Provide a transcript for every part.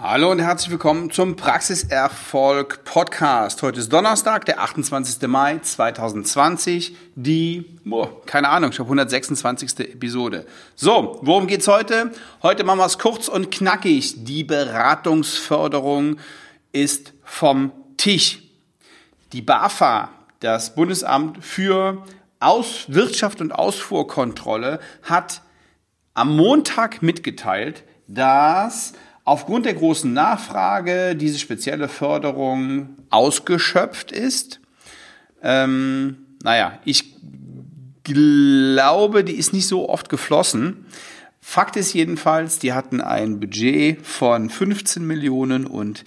Hallo und herzlich willkommen zum Praxiserfolg Podcast. Heute ist Donnerstag, der 28. Mai 2020, die, oh, keine Ahnung, ich glaube 126. Episode. So, worum geht's heute? Heute machen wir es kurz und knackig. Die Beratungsförderung ist vom Tisch. Die BAFA, das Bundesamt für Aus Wirtschaft und Ausfuhrkontrolle, hat am Montag mitgeteilt, dass aufgrund der großen Nachfrage diese spezielle Förderung ausgeschöpft ist. Ähm, naja, ich glaube, die ist nicht so oft geflossen. Fakt ist jedenfalls, die hatten ein Budget von 15 Millionen und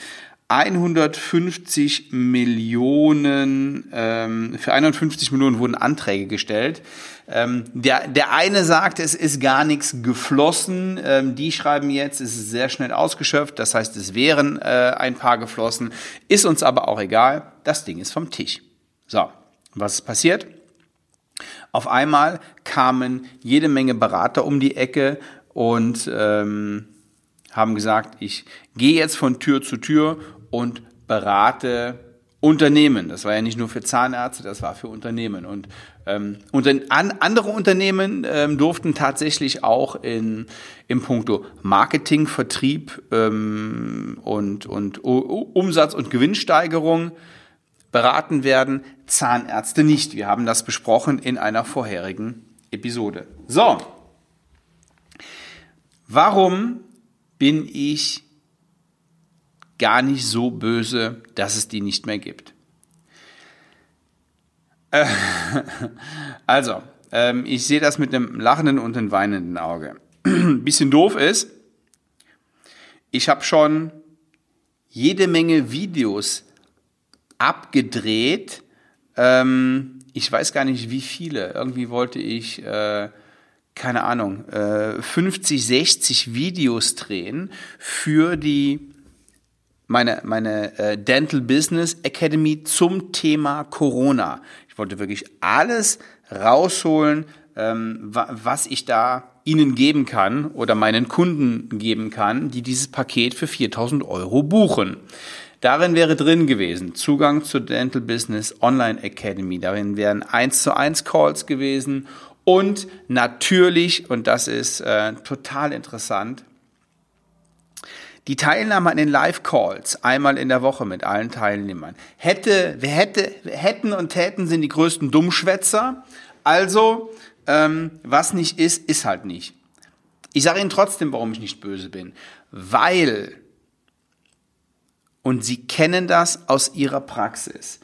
150 Millionen, ähm, für 150 Millionen wurden Anträge gestellt. Ähm, der, der eine sagt, es ist gar nichts geflossen. Ähm, die schreiben jetzt, es ist sehr schnell ausgeschöpft. Das heißt, es wären äh, ein paar geflossen. Ist uns aber auch egal. Das Ding ist vom Tisch. So, was ist passiert? Auf einmal kamen jede Menge Berater um die Ecke und ähm, haben gesagt, ich gehe jetzt von Tür zu Tür und berate Unternehmen. Das war ja nicht nur für Zahnärzte, das war für Unternehmen. Und, ähm, und an, andere Unternehmen ähm, durften tatsächlich auch in, im Punkto Marketing, Vertrieb ähm, und, und Umsatz- und Gewinnsteigerung beraten werden, Zahnärzte nicht. Wir haben das besprochen in einer vorherigen Episode. So, warum bin ich gar nicht so böse, dass es die nicht mehr gibt. Äh, also, ähm, ich sehe das mit einem lachenden und einem weinenden Auge. Bisschen doof ist, ich habe schon jede Menge Videos abgedreht. Ähm, ich weiß gar nicht, wie viele. Irgendwie wollte ich, äh, keine Ahnung, äh, 50, 60 Videos drehen für die meine, meine äh, Dental Business Academy zum Thema Corona. Ich wollte wirklich alles rausholen, ähm, wa was ich da Ihnen geben kann oder meinen Kunden geben kann, die dieses Paket für 4000 Euro buchen. Darin wäre drin gewesen Zugang zur Dental Business Online Academy. Darin wären 1 zu 1 Calls gewesen und natürlich, und das ist äh, total interessant, die Teilnahme an den Live-Calls einmal in der Woche mit allen Teilnehmern. Hätte, wer hätte, hätten und täten sind die größten Dummschwätzer. Also, ähm, was nicht ist, ist halt nicht. Ich sage Ihnen trotzdem, warum ich nicht böse bin. Weil, und Sie kennen das aus Ihrer Praxis,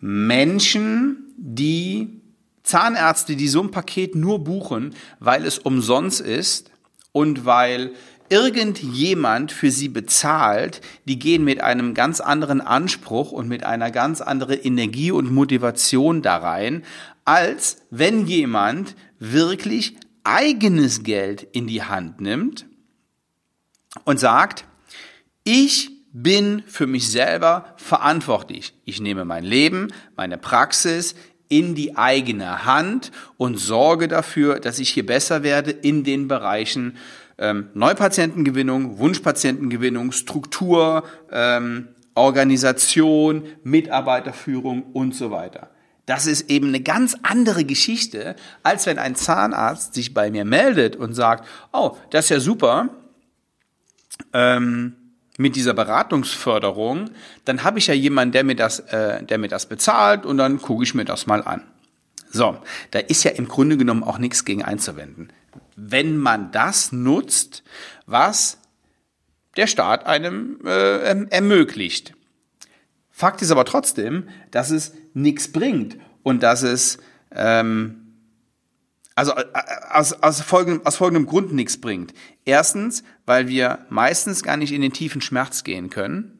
Menschen, die Zahnärzte, die so ein Paket nur buchen, weil es umsonst ist und weil irgendjemand für sie bezahlt, die gehen mit einem ganz anderen Anspruch und mit einer ganz anderen Energie und Motivation da rein, als wenn jemand wirklich eigenes Geld in die Hand nimmt und sagt, ich bin für mich selber verantwortlich. Ich nehme mein Leben, meine Praxis in die eigene Hand und sorge dafür, dass ich hier besser werde in den Bereichen ähm, Neupatientengewinnung, Wunschpatientengewinnung, Struktur, ähm, Organisation, Mitarbeiterführung und so weiter. Das ist eben eine ganz andere Geschichte, als wenn ein Zahnarzt sich bei mir meldet und sagt, oh, das ist ja super, ähm, mit dieser Beratungsförderung, dann habe ich ja jemanden, der mir das, äh, der mir das bezahlt und dann gucke ich mir das mal an. So, da ist ja im Grunde genommen auch nichts gegen einzuwenden wenn man das nutzt, was der Staat einem äh, erm-, ermöglicht. Fakt ist aber trotzdem, dass es nichts bringt und dass es ähm, also äh, aus, aus, folgendem, aus folgendem Grund nichts bringt. Erstens, weil wir meistens gar nicht in den tiefen Schmerz gehen können.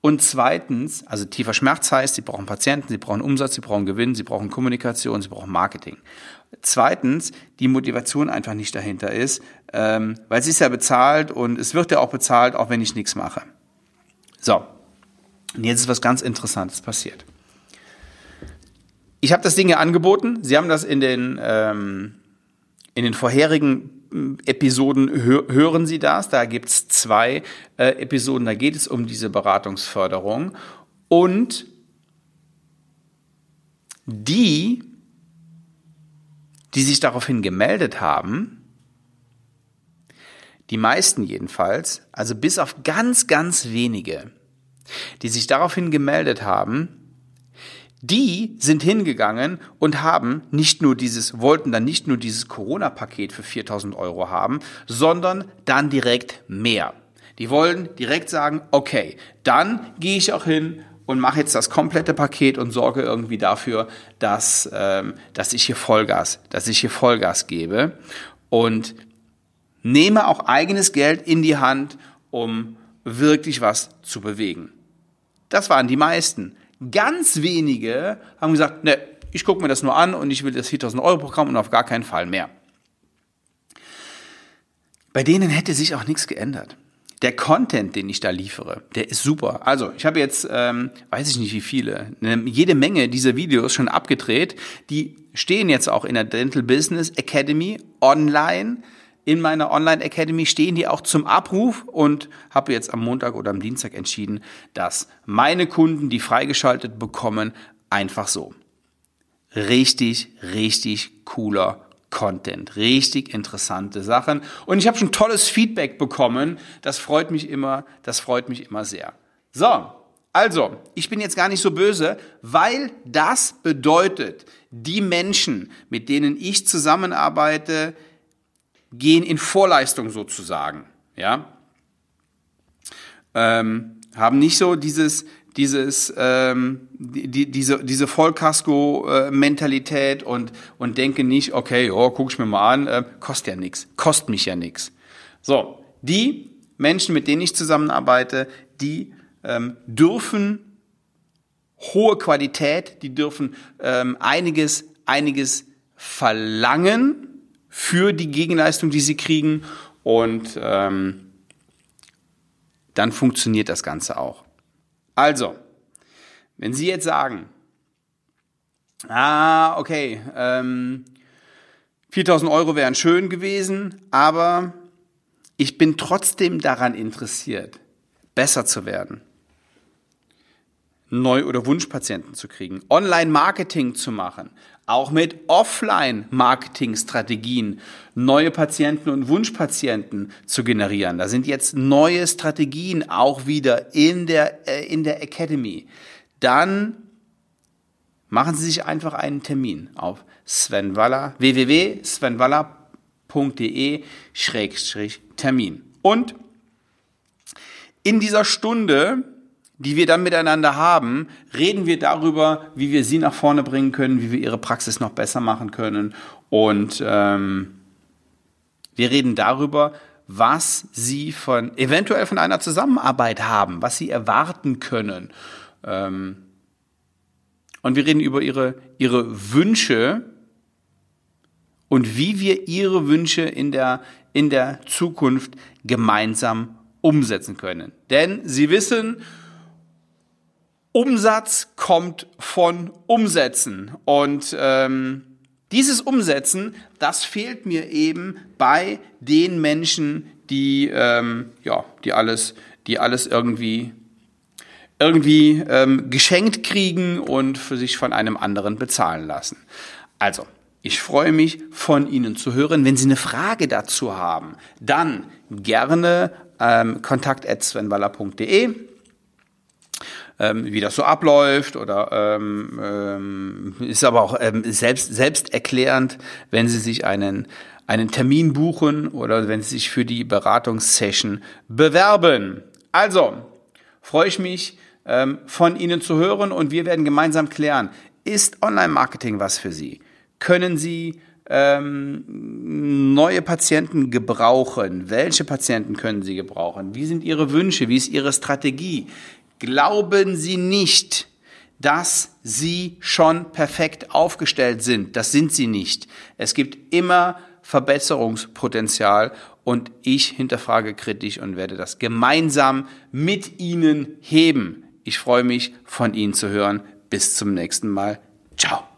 Und zweitens, also tiefer Schmerz heißt, Sie brauchen Patienten, Sie brauchen Umsatz, Sie brauchen Gewinn, Sie brauchen Kommunikation, Sie brauchen Marketing. Zweitens, die Motivation einfach nicht dahinter ist, ähm, weil sie ist ja bezahlt und es wird ja auch bezahlt, auch wenn ich nichts mache. So, und jetzt ist was ganz Interessantes passiert. Ich habe das Ding ja angeboten. Sie haben das in den, ähm, in den vorherigen Episoden hören Sie das. Da gibt's zwei äh, Episoden, da geht es um diese Beratungsförderung. Und die, die sich daraufhin gemeldet haben, die meisten jedenfalls, also bis auf ganz, ganz wenige, die sich daraufhin gemeldet haben, die sind hingegangen und haben nicht nur dieses, wollten dann nicht nur dieses Corona-Paket für 4000 Euro haben, sondern dann direkt mehr. Die wollen direkt sagen, okay, dann gehe ich auch hin und mache jetzt das komplette Paket und sorge irgendwie dafür, dass, ähm, dass ich hier Vollgas, dass ich hier Vollgas gebe und nehme auch eigenes Geld in die Hand, um wirklich was zu bewegen. Das waren die meisten. Ganz wenige haben gesagt, ne, ich gucke mir das nur an und ich will das 4000 Euro Programm und auf gar keinen Fall mehr. Bei denen hätte sich auch nichts geändert. Der Content, den ich da liefere, der ist super. Also ich habe jetzt, ähm, weiß ich nicht wie viele, eine, jede Menge dieser Videos schon abgedreht. Die stehen jetzt auch in der Dental Business Academy online in meiner Online Academy stehen die auch zum Abruf und habe jetzt am Montag oder am Dienstag entschieden, dass meine Kunden die freigeschaltet bekommen, einfach so. Richtig, richtig cooler Content, richtig interessante Sachen und ich habe schon tolles Feedback bekommen. Das freut mich immer, das freut mich immer sehr. So, also, ich bin jetzt gar nicht so böse, weil das bedeutet, die Menschen, mit denen ich zusammenarbeite, gehen in Vorleistung sozusagen, ja, ähm, haben nicht so dieses dieses ähm, die, diese diese Vollkasko-Mentalität und und denken nicht, okay, oh, guck ich mir mal an, äh, kostet ja nichts, kostet mich ja nichts. So, die Menschen, mit denen ich zusammenarbeite, die ähm, dürfen hohe Qualität, die dürfen ähm, einiges einiges verlangen für die Gegenleistung, die sie kriegen. Und ähm, dann funktioniert das Ganze auch. Also, wenn Sie jetzt sagen, ah, okay, ähm, 4000 Euro wären schön gewesen, aber ich bin trotzdem daran interessiert, besser zu werden. Neu- oder Wunschpatienten zu kriegen, Online-Marketing zu machen, auch mit Offline-Marketing-Strategien neue Patienten und Wunschpatienten zu generieren. Da sind jetzt neue Strategien auch wieder in der, äh, in der Academy. Dann machen Sie sich einfach einen Termin auf svenwaller, www.svenwaller.de-termin. Und in dieser Stunde die wir dann miteinander haben, reden wir darüber, wie wir sie nach vorne bringen können, wie wir ihre Praxis noch besser machen können. Und ähm, wir reden darüber, was sie von eventuell von einer Zusammenarbeit haben, was sie erwarten können. Ähm, und wir reden über ihre, ihre Wünsche und wie wir ihre Wünsche in der, in der Zukunft gemeinsam umsetzen können. Denn sie wissen, Umsatz kommt von Umsätzen. Und ähm, dieses Umsetzen, das fehlt mir eben bei den Menschen, die, ähm, ja, die alles, die alles irgendwie irgendwie ähm, geschenkt kriegen und für sich von einem anderen bezahlen lassen. Also, ich freue mich, von Ihnen zu hören. Wenn Sie eine Frage dazu haben, dann gerne ähm, kontakt.svenwaller.de ähm, wie das so abläuft oder ähm, ähm, ist aber auch ähm, selbst selbsterklärend, wenn Sie sich einen einen Termin buchen oder wenn Sie sich für die Beratungssession bewerben. Also freue ich mich ähm, von Ihnen zu hören und wir werden gemeinsam klären, ist Online-Marketing was für Sie? Können Sie ähm, neue Patienten gebrauchen? Welche Patienten können Sie gebrauchen? Wie sind Ihre Wünsche? Wie ist Ihre Strategie? Glauben Sie nicht, dass Sie schon perfekt aufgestellt sind. Das sind Sie nicht. Es gibt immer Verbesserungspotenzial und ich hinterfrage kritisch und werde das gemeinsam mit Ihnen heben. Ich freue mich, von Ihnen zu hören. Bis zum nächsten Mal. Ciao.